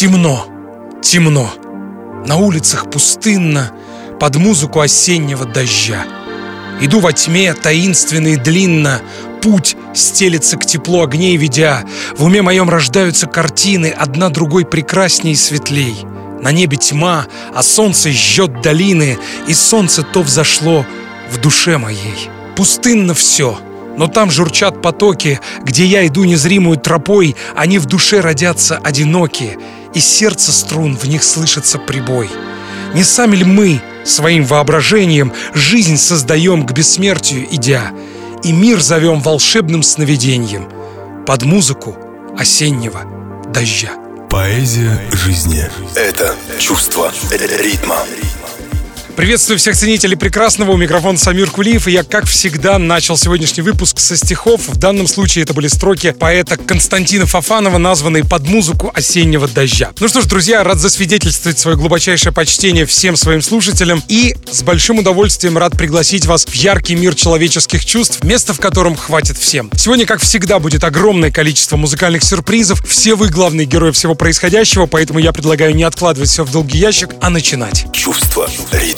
Темно, темно. На улицах пустынно, под музыку осеннего дождя. Иду во тьме, таинственно и длинно, путь стелется к теплу огней ведя. В уме моем рождаются картины, одна другой прекрасней и светлей. На небе тьма, а солнце жжет долины, и солнце то взошло в душе моей. Пустынно все, но там журчат потоки, где я иду незримую тропой, они в душе родятся одинокие, и сердце струн в них слышится прибой. Не сами ли мы своим воображением жизнь создаем к бессмертию идя? и мир зовем волшебным сновидением под музыку осеннего дождя. Поэзия жизни – это чувство ритма. Приветствую всех ценителей прекрасного. У микрофона Самир Кулиев. И я, как всегда, начал сегодняшний выпуск со стихов. В данном случае это были строки поэта Константина Фафанова, названные под музыку осеннего дождя. Ну что ж, друзья, рад засвидетельствовать свое глубочайшее почтение всем своим слушателям. И с большим удовольствием рад пригласить вас в яркий мир человеческих чувств, место в котором хватит всем. Сегодня, как всегда, будет огромное количество музыкальных сюрпризов. Все вы главные герои всего происходящего, поэтому я предлагаю не откладывать все в долгий ящик, а начинать. Чувство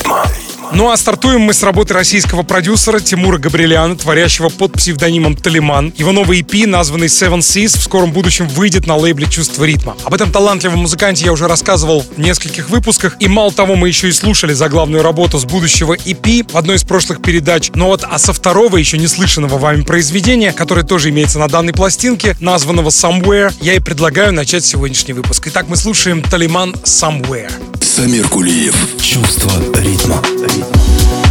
ритма. Ну а стартуем мы с работы российского продюсера Тимура Габриэляна, творящего под псевдонимом Талиман. Его новый EP, названный Seven Seas, в скором будущем выйдет на лейбле «Чувство ритма». Об этом талантливом музыканте я уже рассказывал в нескольких выпусках. И мало того, мы еще и слушали заглавную работу с будущего EP в одной из прошлых передач. Но вот, а со второго, еще не слышанного вами произведения, которое тоже имеется на данной пластинке, названного Somewhere, я и предлагаю начать сегодняшний выпуск. Итак, мы слушаем Талиман Somewhere. Самир Кулиев. Чувство ритма. А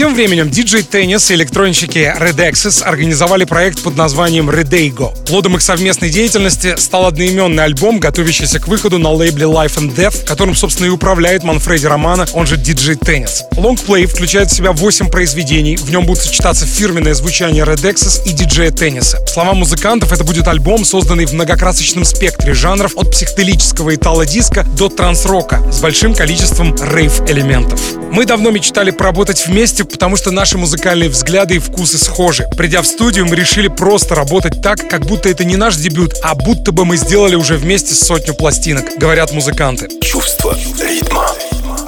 тем временем диджей Теннис и электронщики Red Access организовали проект под названием Redego. Плодом их совместной деятельности стал одноименный альбом, готовящийся к выходу на лейбле Life and Death, которым, собственно, и управляет Манфреди Романа, он же диджей Теннис. Лонгплей включает в себя 8 произведений, в нем будут сочетаться фирменное звучание Red Access и диджея Тенниса. Слова музыкантов, это будет альбом, созданный в многокрасочном спектре жанров от психоделического итало-диска до транс-рока с большим количеством рейв-элементов. Мы давно мечтали поработать вместе, потому что наши музыкальные взгляды и вкусы схожи. Придя в студию, мы решили просто работать так, как будто это не наш дебют, а будто бы мы сделали уже вместе сотню пластинок, говорят музыканты. Чувство ритма.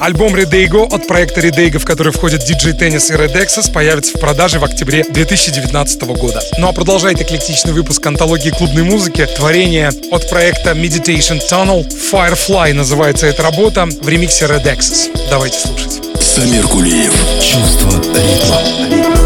Альбом Redego от проекта Redego, в который входят DJ Tennis и Red Access, появится в продаже в октябре 2019 года. Ну а продолжает эклектичный выпуск антологии клубной музыки творение от проекта Meditation Tunnel. Firefly называется эта работа в ремиксе Red Access. Давайте слушать. Самир Кулиев. Чувство ритма. Martinez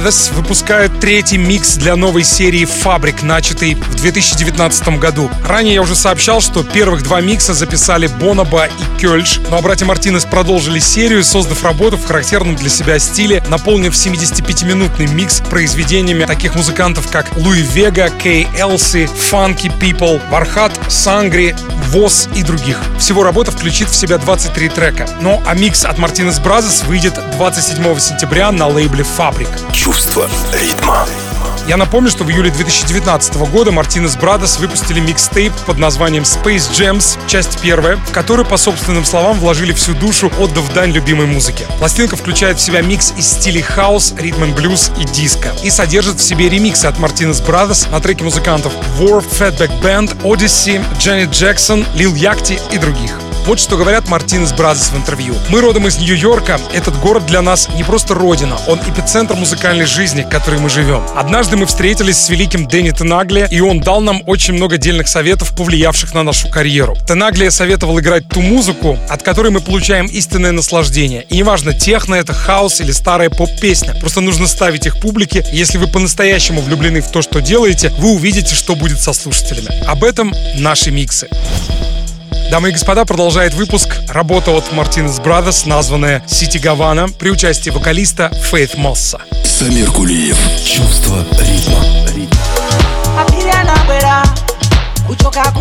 Brothers выпускают третий микс для новой серии «Fabric», начатый в 2019 году. Ранее я уже сообщал, что первых два микса записали Боноба и Kölsch, но ну а братья Мартинес продолжили серию, создав работу в характерном для себя стиле, наполнив 75-минутный микс произведениями таких музыкантов, как Louie Vega, Kay Elce, Funky People, Вархат, Сангри, ВОЗ и других. Всего работа включит в себя 23 трека. Ну а микс от Martinez Brothers выйдет 27 сентября на лейбле «Fabric». Чувство ритма. Я напомню, что в июле 2019 года Martinez Brothers выпустили микстейп под названием Space Gems, часть первая, в которую, по собственным словам, вложили всю душу, отдав дань любимой музыке. Пластинка включает в себя микс из стилей хаус, ритм блюз и диско и содержит в себе ремиксы от Martinez Brothers на треки музыкантов War, Fatback Band, Odyssey, Janet Jackson, Lil Yachty и других. Вот что говорят Martinez Brothers в интервью. Мы родом из Нью-Йорка. Этот город для нас не просто родина, он эпицентр музыкальной жизни, в которой мы живем. Однажды мы встретились с великим Дэнни Тенагли, и он дал нам очень много дельных советов, повлиявших на нашу карьеру. Тенагли советовал играть ту музыку, от которой мы получаем истинное наслаждение. И неважно, техно это, хаос или старая поп-песня. Просто нужно ставить их публике. Если вы по-настоящему влюблены в то, что делаете, вы увидите, что будет со слушателями. Об этом наши миксы. Дамы и господа, продолжает выпуск работа от Martinez Brothers, названная «Сити Гавана» при участии вокалиста Фейт Мосса. Самир Кулиев. Чувство ритма. kuchoka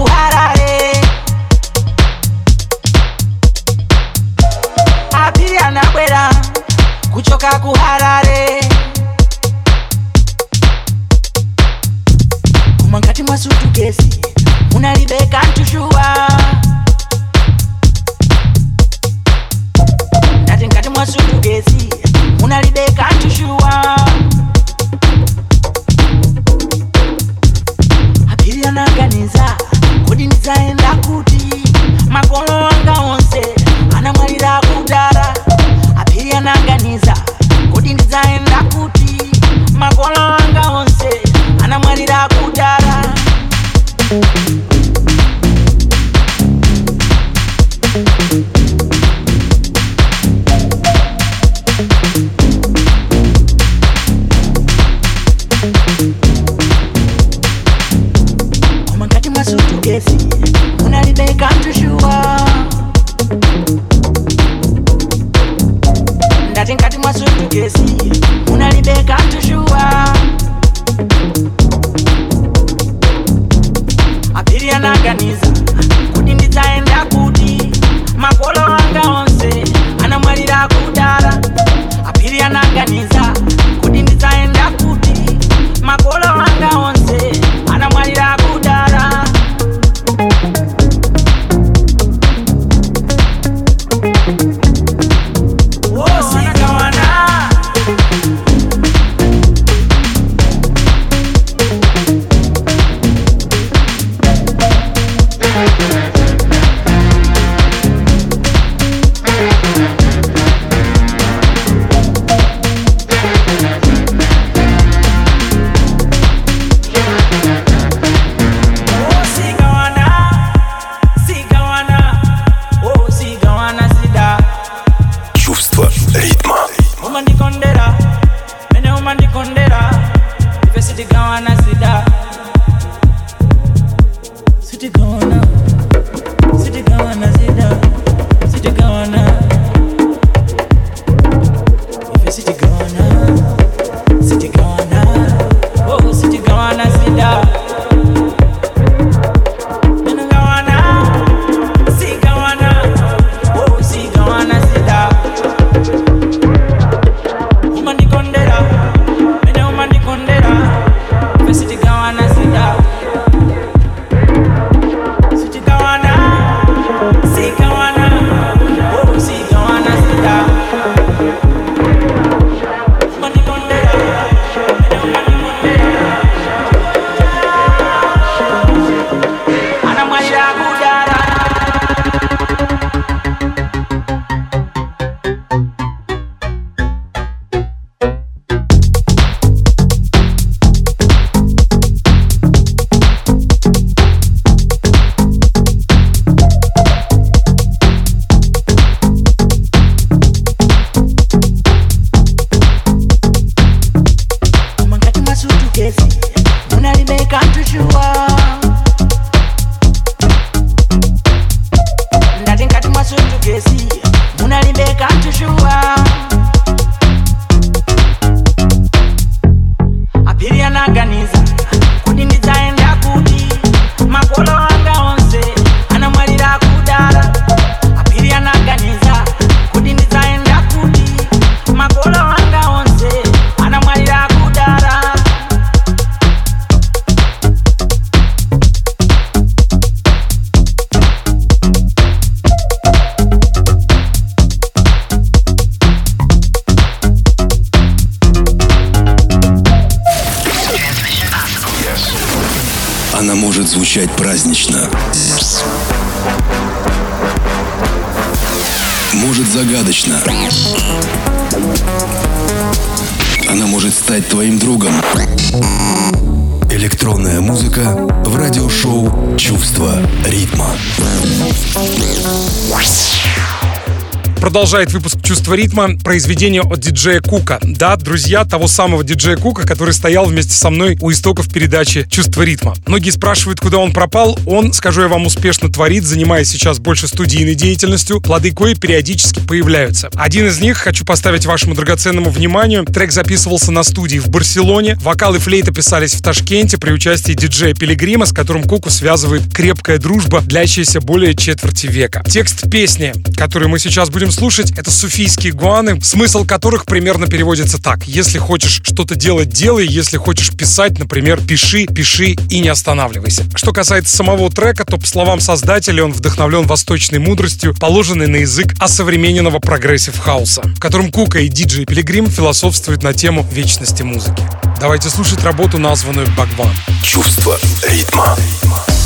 Продолжает выпуск «Чувство ритма» произведение от диджея Кука. Да, друзья, того самого диджея Кука, который стоял вместе со мной у истоков передачи «Чувство ритма». Многие спрашивают, куда он пропал. Он, скажу я вам, успешно творит, занимаясь сейчас больше студийной деятельностью. Плоды кое периодически появляются. Один из них хочу поставить вашему драгоценному вниманию. Трек записывался на студии в Барселоне. Вокал и флейта писались в Ташкенте при участии диджея Пилигрима, с которым Куку связывает крепкая дружба, длящаяся более четверти века. Текст песни, которую мы сейчас будем слушать, это суфийские гуаны, смысл которых примерно переводится так. Если хочешь что-то делать, делай. Если хочешь писать, например, пиши, пиши и не останавливайся. Что касается самого трека, то по словам создателя он вдохновлен восточной мудростью, положенной на язык осовремененного прогрессив хауса, в котором Кука и диджей Пилигрим философствуют на тему вечности музыки. Давайте слушать работу, названную Багван. Чувство ритма. Чувство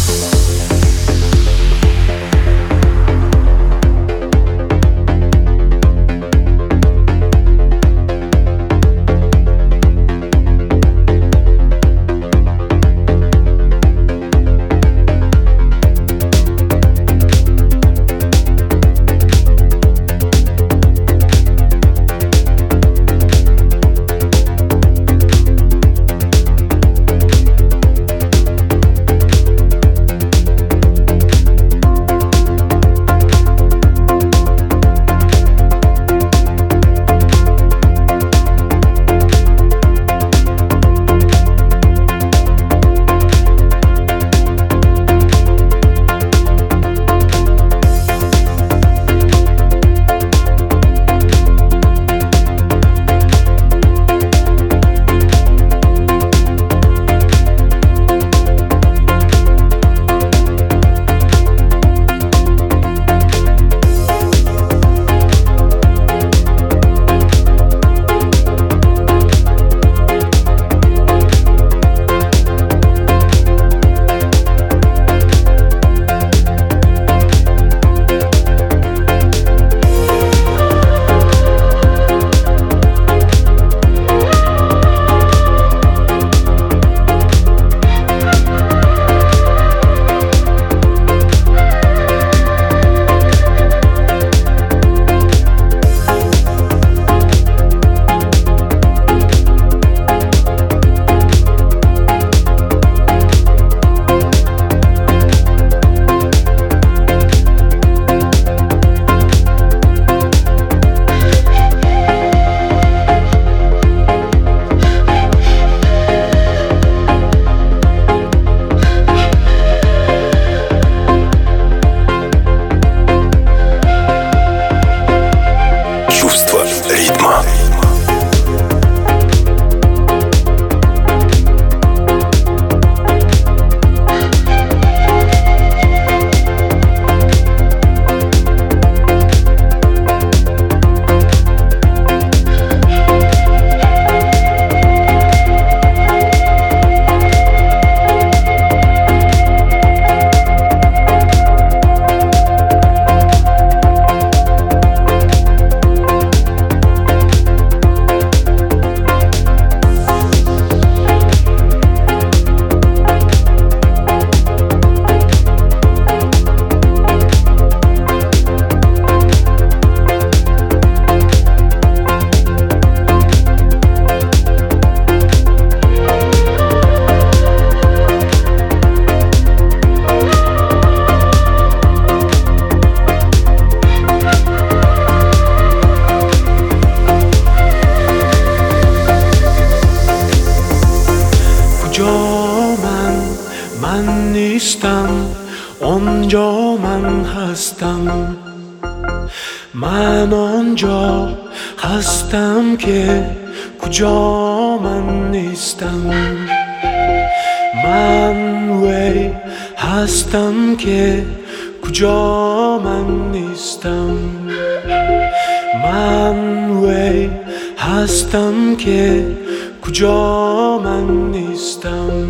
کجا من نیستم؟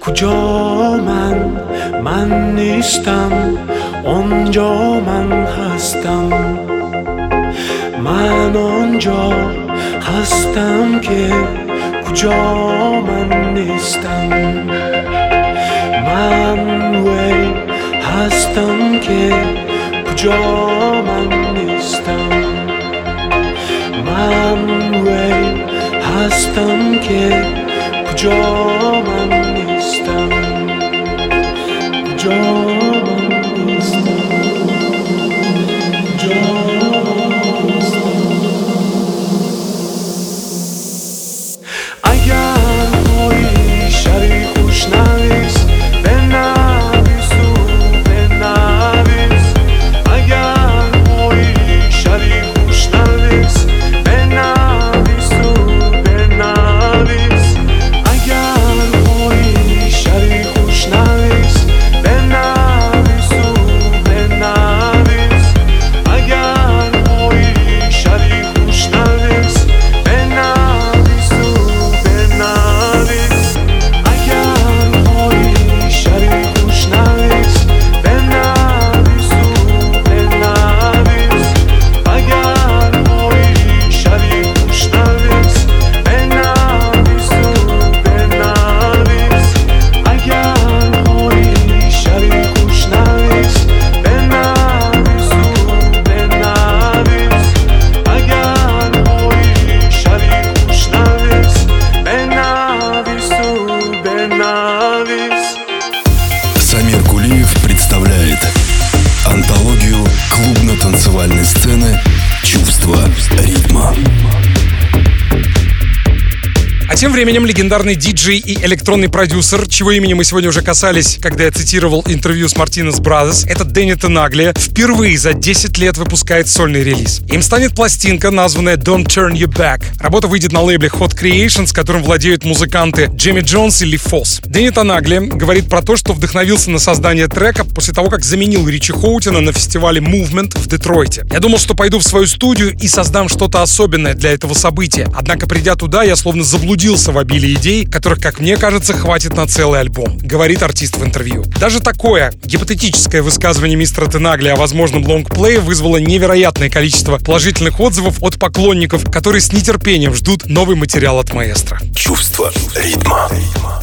کجا من من نیستم. آنجا من هستم. من آنجا هستم که کجا من نیستم. من وی هستم که کجا من نیستم. من هستم که کجا من временем легендарный диджей и электронный продюсер, чего имени мы сегодня уже касались, когда я цитировал интервью с Мартинес Brothers, это Дэнни Тенаглия, впервые за 10 лет выпускает сольный релиз. Им станет пластинка, названная Don't Turn You Back. Работа выйдет на лейбле Hot Creations, которым владеют музыканты Джимми Джонс и Ли Фосс. Дэнни Тенаглия говорит про то, что вдохновился на создание трека после того, как заменил Ричи Хоутина на фестивале Movement в Детройте. Я думал, что пойду в свою студию и создам что-то особенное для этого события. Однако, придя туда, я словно заблудился запаса в обилии идей, которых, как мне кажется, хватит на целый альбом, говорит артист в интервью. Даже такое гипотетическое высказывание мистера Тенагли о возможном лонгплее вызвало невероятное количество положительных отзывов от поклонников, которые с нетерпением ждут новый материал от маэстро. Чувство ритма.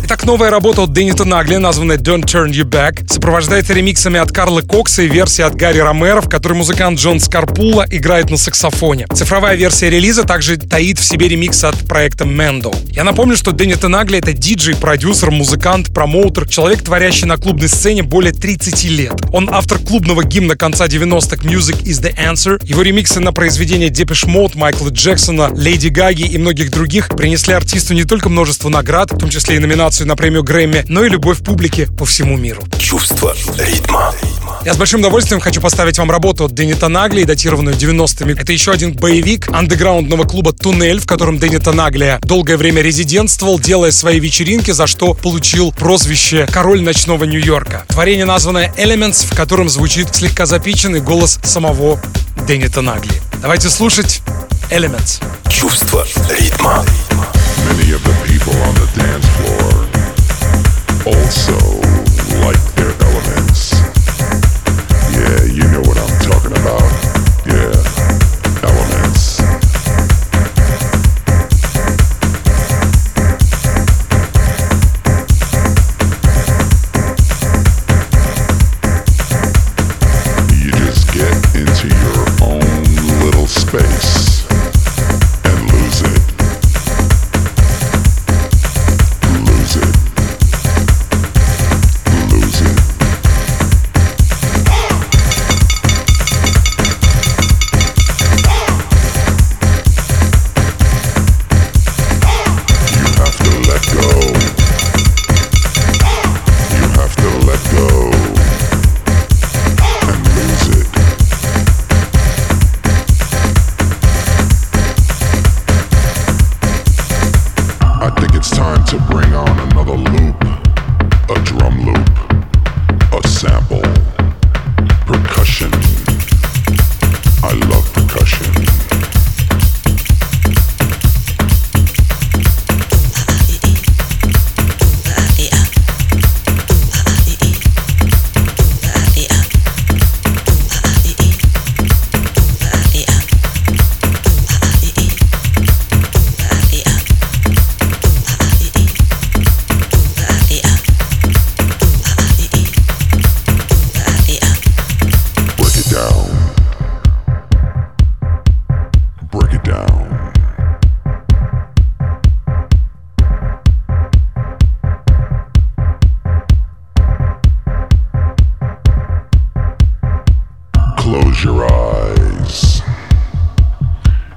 Итак, новая работа от Дэнни Тенагли, названная Don't Turn Your Back, сопровождается ремиксами от Карла Кокса и версии от Гарри Ромеро, в которой музыкант Джон Скарпула играет на саксофоне. Цифровая версия релиза также таит в себе ремикс от проекта Mendo. Я напомню, что Дэнни Тенагли — это диджей, продюсер, музыкант, промоутер, человек, творящий на клубной сцене более 30 лет. Он автор клубного гимна конца 90-х «Music is the Answer». Его ремиксы на произведения Depeche Mode, Майкла Джексона, Леди Гаги и многих других принесли артисту не только множество наград, в том числе и номинацию на премию Грэмми, но и любовь публики по всему миру. Чувство ритма. Я с большим удовольствием хочу поставить вам работу от Дэнни Танагли, датированную 90-ми. Это еще один боевик андеграундного клуба «Туннель», в котором Дэнни Танагли долгое время резидентствовал, делая свои вечеринки, за что получил прозвище «Король ночного Нью-Йорка». Творение, названное «Elements», в котором звучит слегка запиченный голос самого Дэнни Танагли. Давайте слушать «Elements». Чувство ритма. Close your eyes.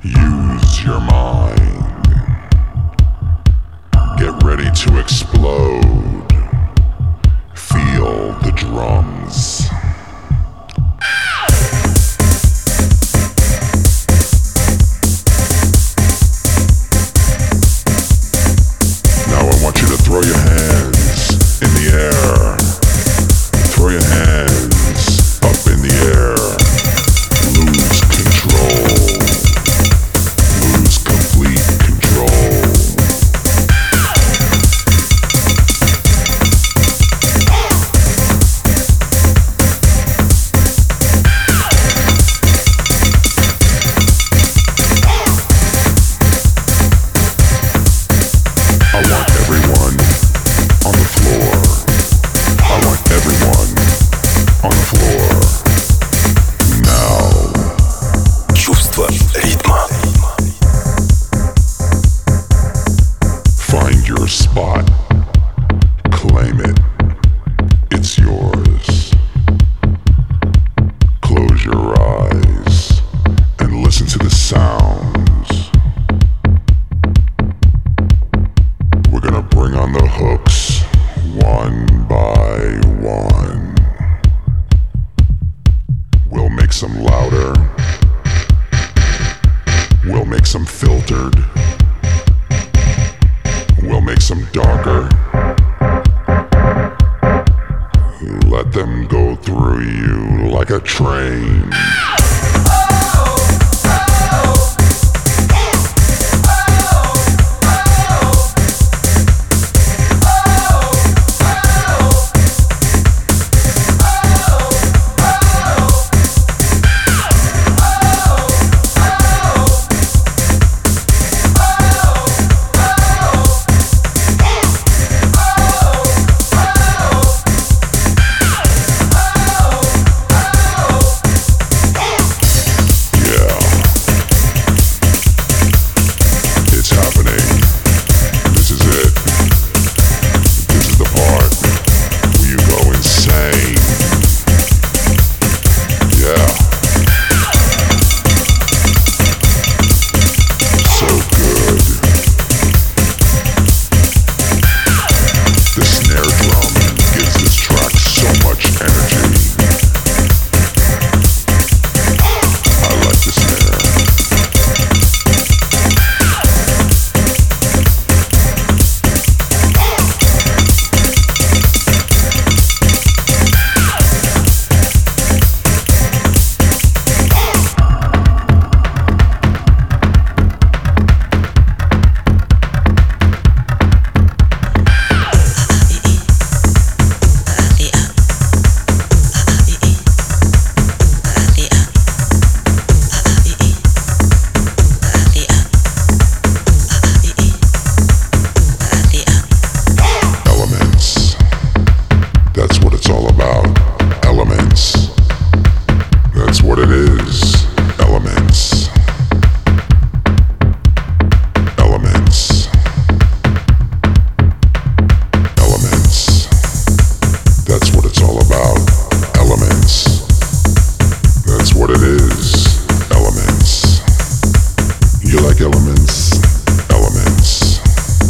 Use your mind. Get ready to explode. Feel the drums.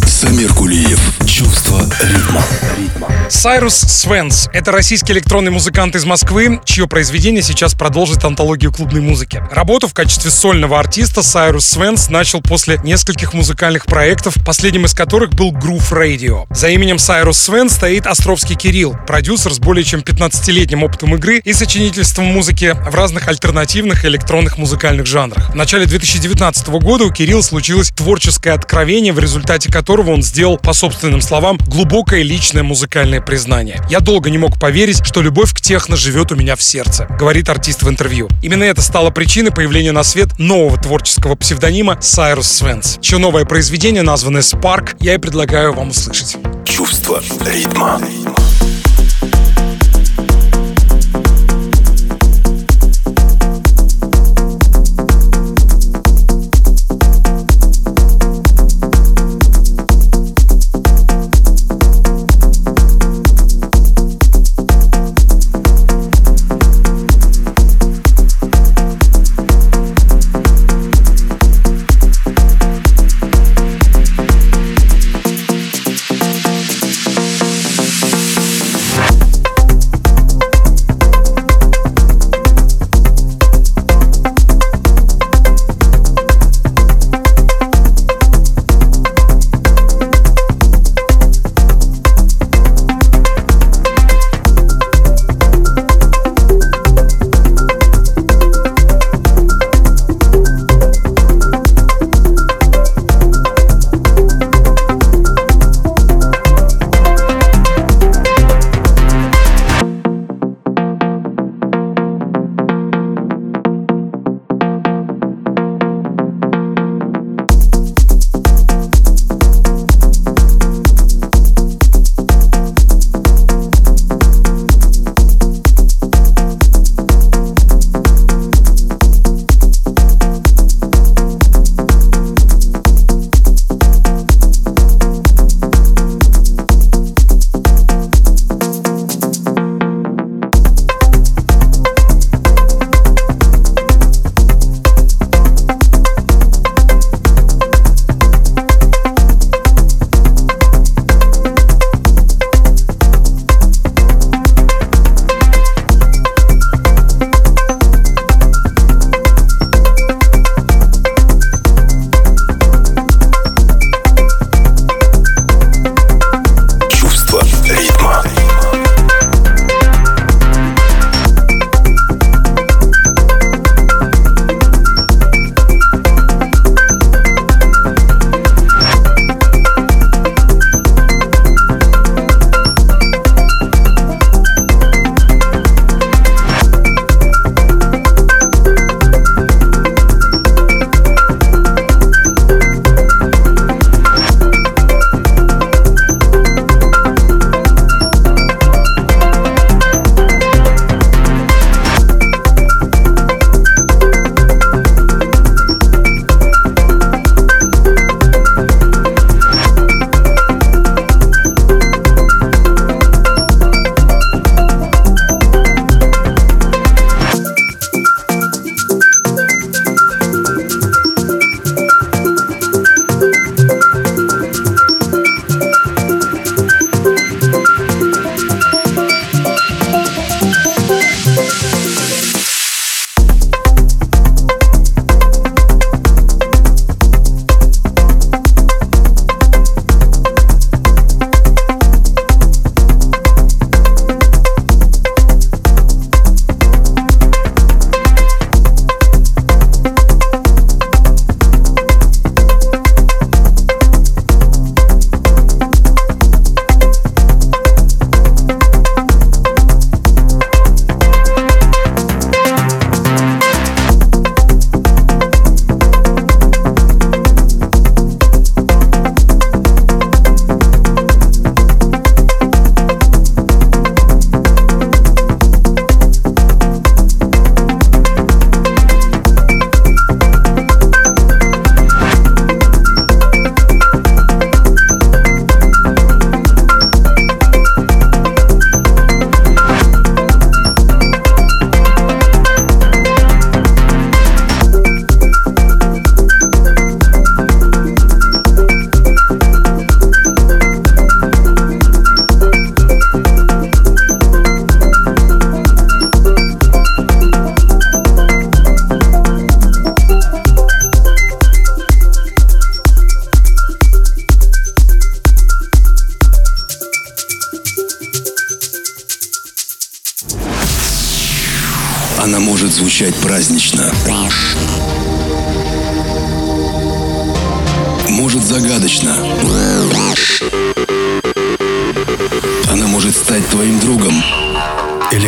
Самир Кулиев. Ритма. Сайрус Свенс — это российский электронный музыкант из Москвы, чье произведение сейчас продолжит антологию клубной музыки. Работу в качестве сольного артиста Сайрус Свенс начал после нескольких музыкальных проектов, последним из которых был Groove Radio. За именем Сайрус Свен стоит Островский Кирилл, продюсер с более чем 15-летним опытом игры и сочинительством музыки в разных альтернативных электронных музыкальных жанрах. В начале 2019 года у Кирилла случилось творческое откровение, в результате которого он сделал, по собственным словам, глубокое личное музыкальное признание. «Я долго не мог поверить, что любовь к техно живет у меня в сердце», — говорит артист в интервью. Именно это стало причиной появления на свет нового творческого псевдонима Сайрус Свенс, чье новое произведение, названное Spark, я и предлагаю вам услышать. Чувство ритма. Thank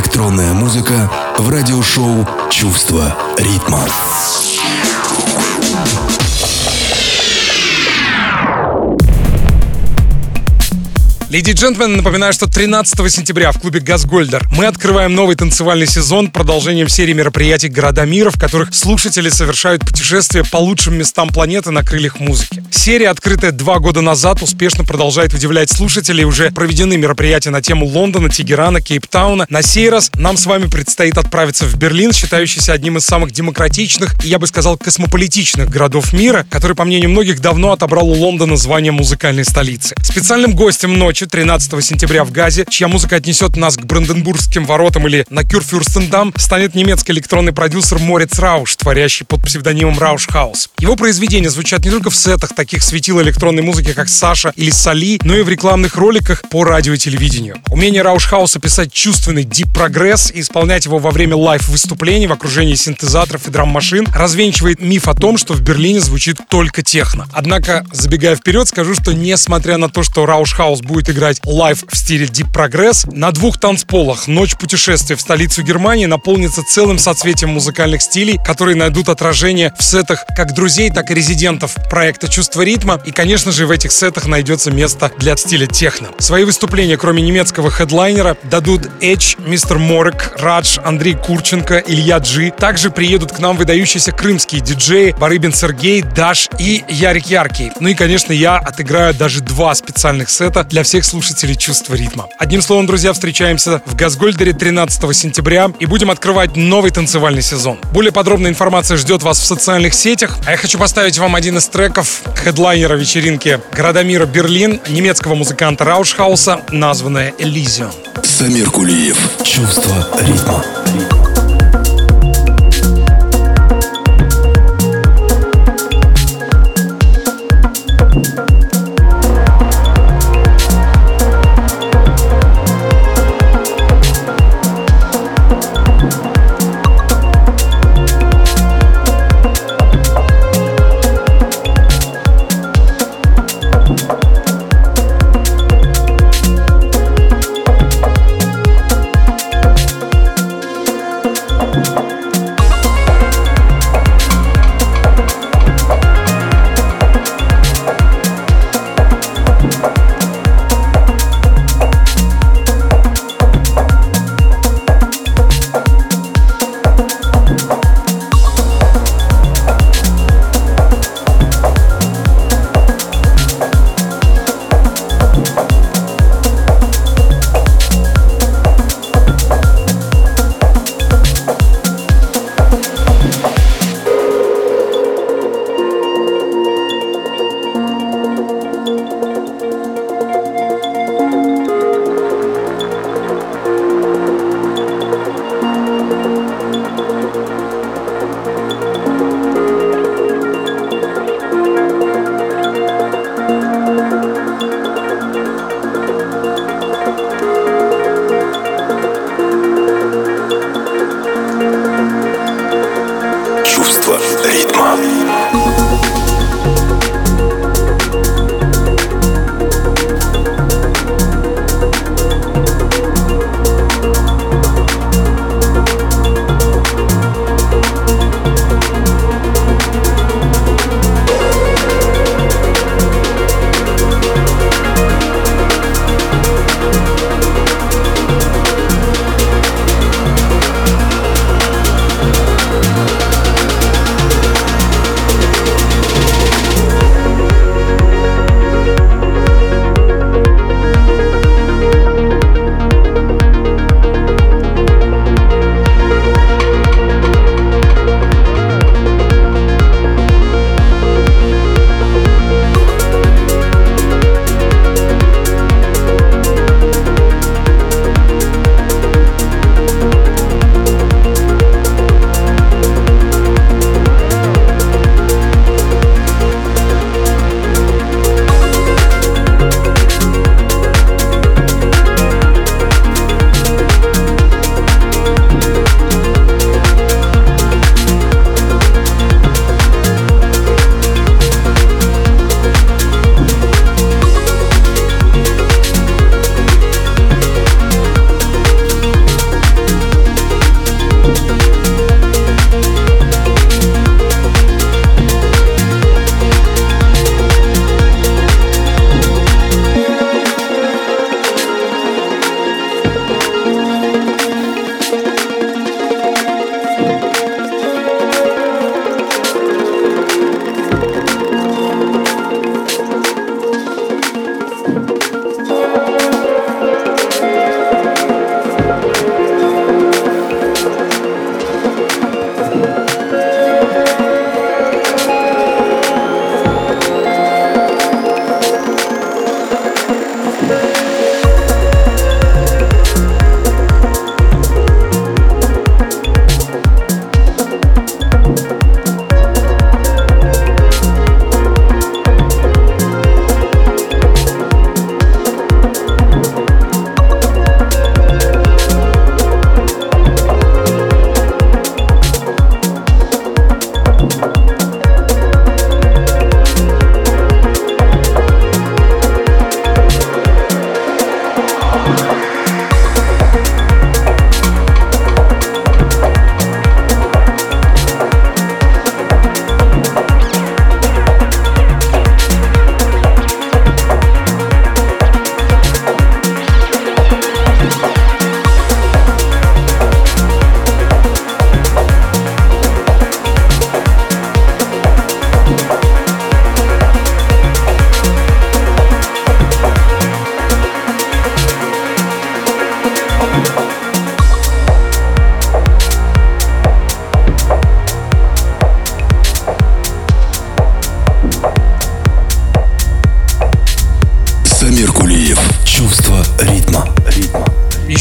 Электронная музыка в радиошоу «Чувство ритма». Леди и джентльмены, напоминаю, что 13 сентября в клубе «Газгольдер» мы открываем новый танцевальный сезон продолжением серии мероприятий «Города мира», в которых слушатели совершают путешествия по лучшим местам планеты на крыльях музыки. Серия, открытая два года назад, успешно продолжает удивлять слушателей. Уже проведены мероприятия на тему Лондона, Тегерана, Кейптауна. На сей раз нам с вами предстоит отправиться в Берлин, считающийся одним из самых демократичных и, я бы сказал, космополитичных городов мира, который, по мнению многих, давно отобрал у Лондона звание музыкальной столицы. Специальным гостем ночи 13 сентября в Газе, чья музыка отнесет нас к Бранденбургским воротам или на Кюрфюрстендам, станет немецкий электронный продюсер Мориц Рауш, творящий под псевдонимом Rauschhaus. Его произведения звучат не только в сетах таких светил электронной музыки, как Саша или Сали, но и в рекламных роликах по радио и телевидению. Умение Rauschhaus а писать чувственный deep progress и исполнять его во время live -выступлений в окружении синтезаторов и драм-машин развенчивает миф о том, что в Берлине звучит только техно. Однако, забегая вперед, скажу, что несмотря на то, что Rauschhaus будет играть live в стиле Deep Progress. На двух танцполах «Ночь путешествия» в столицу Германии наполнится целым соцветием музыкальных стилей, которые найдут отражение в сетах как друзей, так и резидентов проекта «Чувство ритма». И, конечно же, в этих сетах найдется место для стиля техно. Свои выступления, кроме немецкого хедлайнера, дадут Edge, Мистер Морек, Радж, Андрей Курченко, Илья Джи. Также приедут к нам выдающиеся крымские диджеи Барыбин Сергей, Даш и Ярик Яркий. Ну и, конечно, я отыграю даже два специальных сета для всех всех слушателей чувства ритма. Одним словом, друзья, встречаемся в Газгольдере 13 сентября и будем открывать новый танцевальный сезон. Более подробная информация ждет вас в социальных сетях. А я хочу поставить вам один из треков хедлайнера вечеринки «Города мира Берлин» немецкого музыканта Раушхауса, названное «Элизион». Самир Кулиев. Чувство ритма.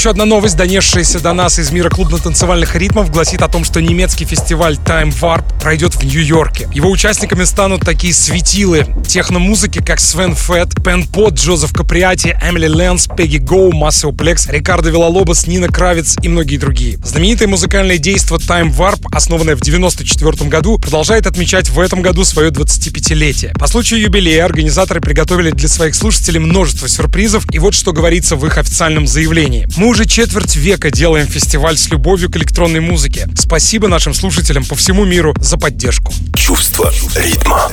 Еще одна новость, донесшаяся до нас из мира клубно-танцевальных ритмов, гласит о том, что немецкий фестиваль Time Warp пройдет в Нью-Йорке. Его участниками станут такие светилы техномузыки, как Свен Фетт, Пен Пот, Джозеф Каприати, Эмили Лэнс, Пегги Гоу, Массео Плекс, Рикардо Вилалобос, Нина Кравец и многие другие. Знаменитое музыкальное действо Time Warp, основанное в 1994 году, продолжает отмечать в этом году свое 25-летие. По случаю юбилея организаторы приготовили для своих слушателей множество сюрпризов, и вот что говорится в их официальном заявлении. Мы уже четверть века делаем фестиваль с любовью к электронной музыке. Спасибо нашим слушателям по всему миру за поддержку. Чувство ритма.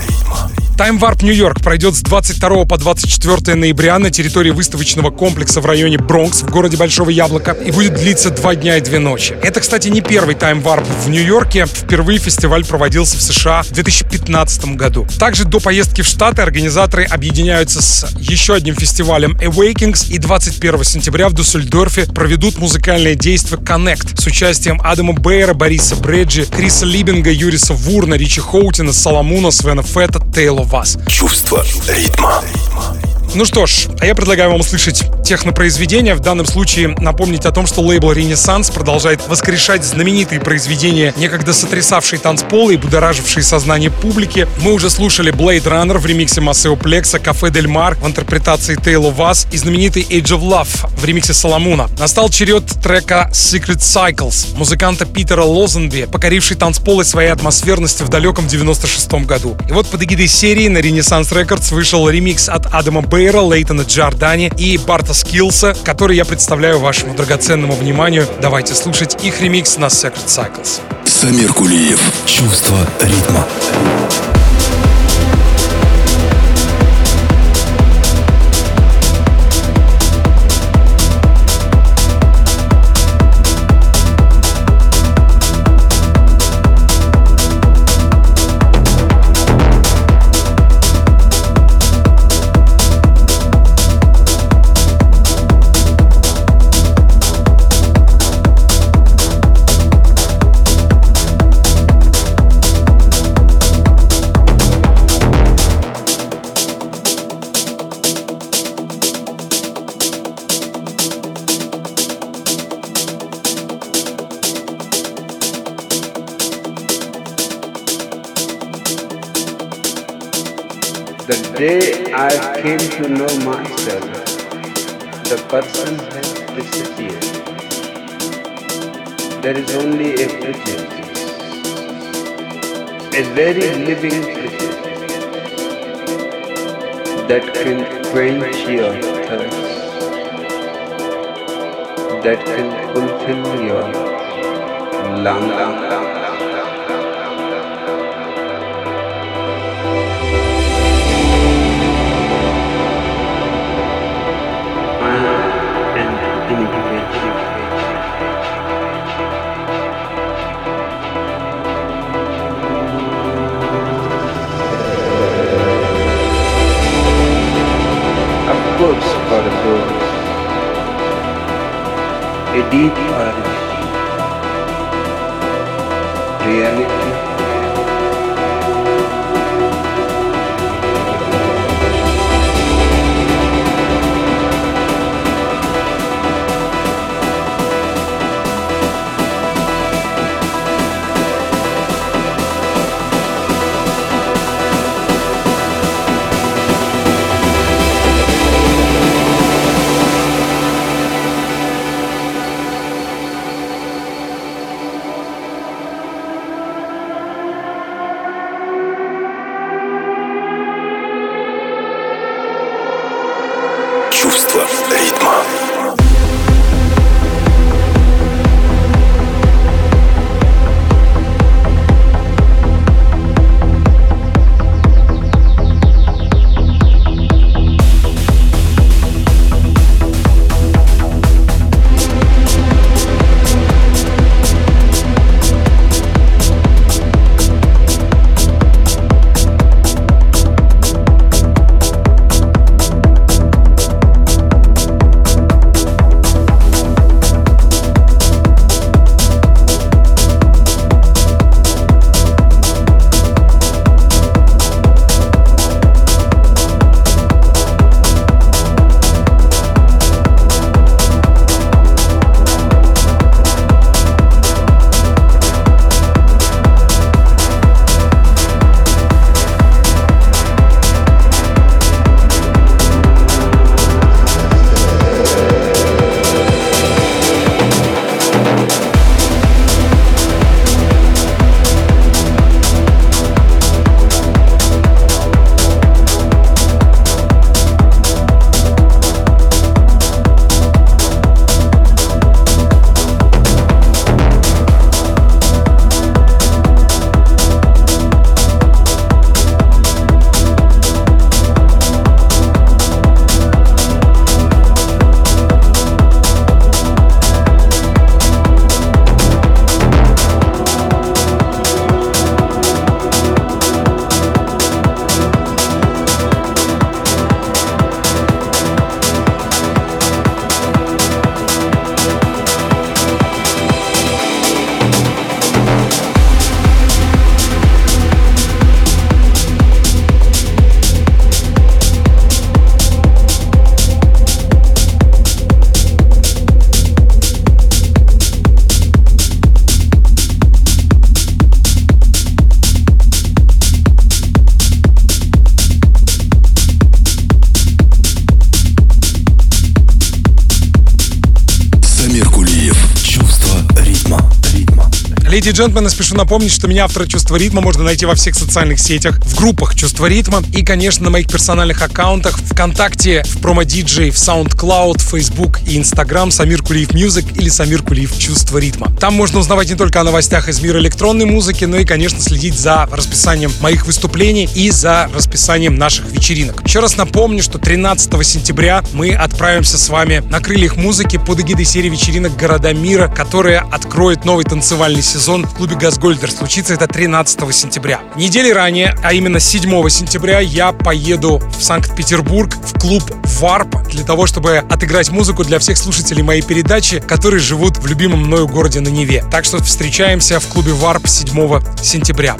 Time Warp York пройдет с 22 по 24 ноября на территории выставочного комплекса в районе Бронкс в городе Большого Яблока и будет длиться два дня и две ночи. Это, кстати, не первый Time Warp в Нью-Йорке. Впервые фестиваль проводился в США в 2015 году. Также до поездки в Штаты организаторы объединяются с еще одним фестивалем Awakings и 21 сентября в Дуссельдорфе проведут музыкальное действие Connect с участием Адама Бейера, Бориса Бреджи, Криса Либинга, Юриса Вурна, Ричи Хоутина, Соломуна, Свена Фетта, Тейло вас. Чувство ритма. Ну что ж, а я предлагаю вам услышать технопроизведения. В данном случае напомнить о том, что лейбл «Ренессанс» продолжает воскрешать знаменитые произведения, некогда сотрясавшие танцполы и будоражившие сознание публики. Мы уже слушали Blade Runner в ремиксе Массео Плекса, Кафе Дель Мар в интерпретации Тейло Вас и знаменитый Age of Love в ремиксе Соломуна. Настал черед трека Secret Cycles музыканта Питера Лозенби, покоривший танцполы своей атмосферностью в далеком 96-м году. И вот под эгидой серии на Ренессанс Records вышел ремикс от Адама Бэй Бейра, Лейтона Джордани и Барта Скилса, который я представляю вашему драгоценному вниманию. Давайте слушать их ремикс на Secret Cycles. Самир Кулиев. Чувство ритма. Day I came to know myself, the person has disappeared. There is only a prejudice, a very living prejudice that can quench your thirst, that can fulfill your longing. deep uh, reality. Леди и джентльмены, спешу напомнить, что меня, автора «Чувство ритма», можно найти во всех социальных сетях, в группах «Чувство ритма» и, конечно, на моих персональных аккаунтах ВКонтакте, в промо-диджей, в SoundCloud, Facebook и Instagram Самир Кулиев Music или Самир Кулиев «Чувство ритма». Там можно узнавать не только о новостях из мира электронной музыки, но и, конечно, следить за расписанием моих выступлений и за расписанием наших вечеринок. Еще раз напомню, что 13 сентября мы отправимся с вами на крыльях музыки под эгидой серии вечеринок «Города мира», которая откроет новый танцевальный сезон в клубе «Газгольдер». Случится это 13 сентября. Недели ранее, а именно 7 сентября, я поеду в Санкт-Петербург в клуб «Варп» для того, чтобы отыграть музыку для всех слушателей моей передачи, которые живут в любимом мною городе на Неве. Так что встречаемся в клубе «Варп» 7 сентября.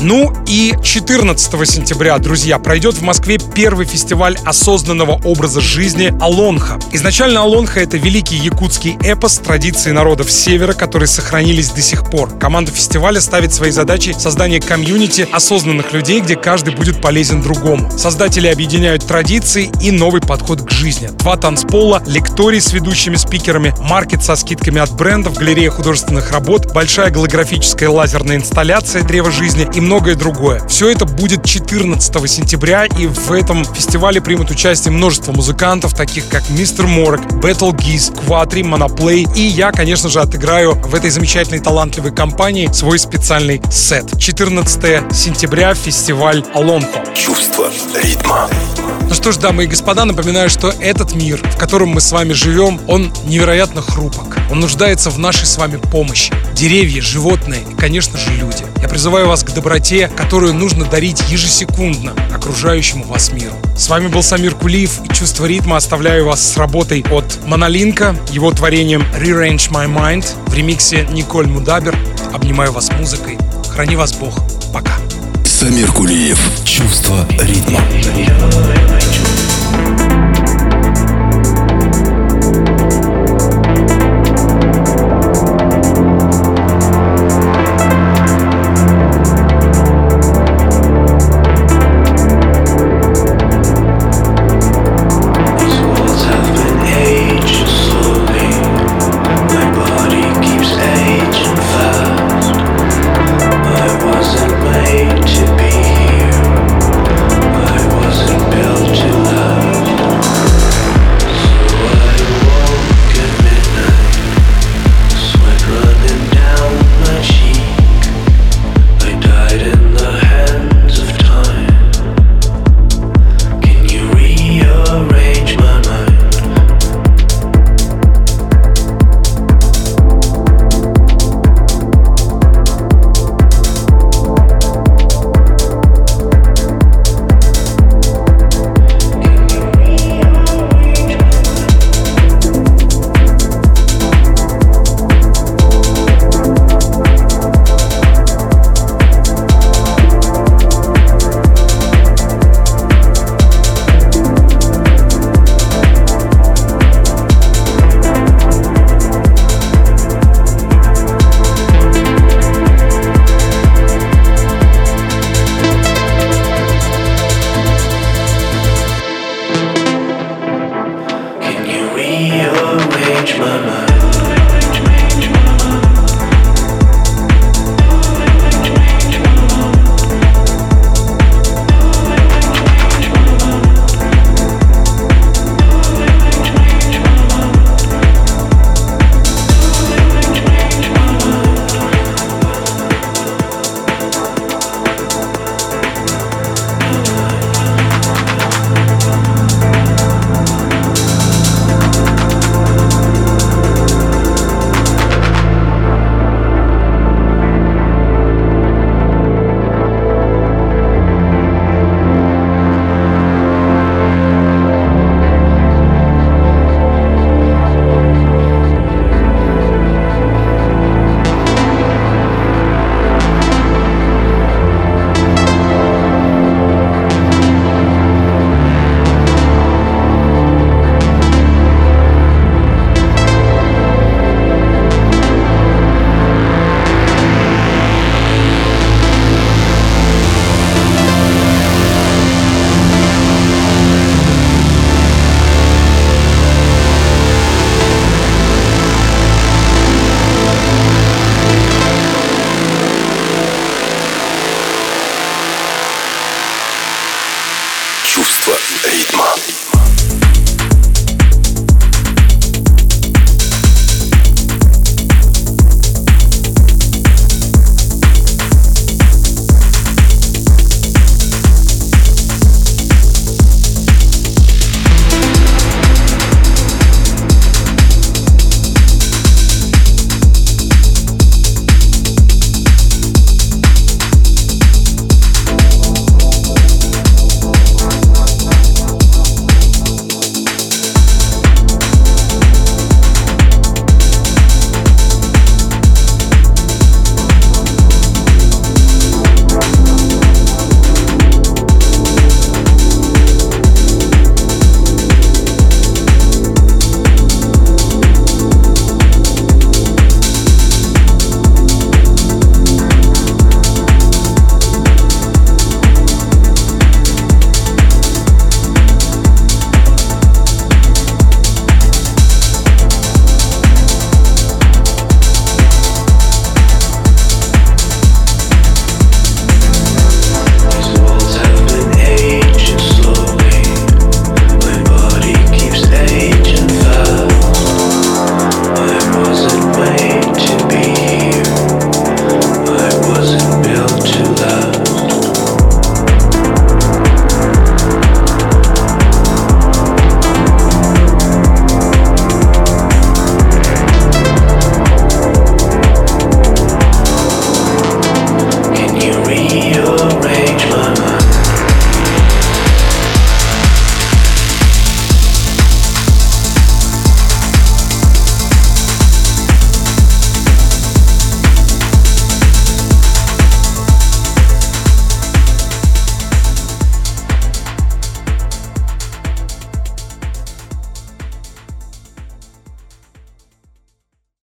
Ну и 14 сентября, друзья, пройдет в Москве первый фестиваль осознанного образа жизни «Олонхо». Изначально «Олонхо» — это великий якутский эпос традиции народов Севера, которые сохранились до сих пор. Команда фестиваля ставит своей задачей создание комьюнити осознанных людей, где каждый будет полезен другому. Создатели объединяют традиции и новый подход к жизни. Два танцпола, лекторий с ведущими спикерами, маркет со скидками от брендов, галерея художественных работ, большая голографическая лазерная инсталляция «Древо жизни» и многое другое. Все это будет 14 сентября, и в этом фестивале примут участие множество музыкантов, таких как Мистер Морок, Battle Geese, Quatri, Monoplay, и я, конечно же, отыграю в этой замечательной талантливой компании свой специальный сет. 14 сентября, фестиваль Алонхо. Чувство ритма. Ну что ж, дамы и господа, напоминаю, что этот мир, в котором мы с вами живем, он невероятно хрупок. Он нуждается в нашей с вами помощи. Деревья, животные и, конечно же, люди. Я призываю вас к доброте, которую нужно дарить ежесекундно окружающему вас миру. С вами был Самир Кулиев и «Чувство ритма». Оставляю вас с работой от Монолинка, его творением «Rearrange My Mind» в ремиксе Николь Мудабер. Обнимаю вас музыкой. Храни вас Бог. Пока. Самир Кулиев. Чувство ритма.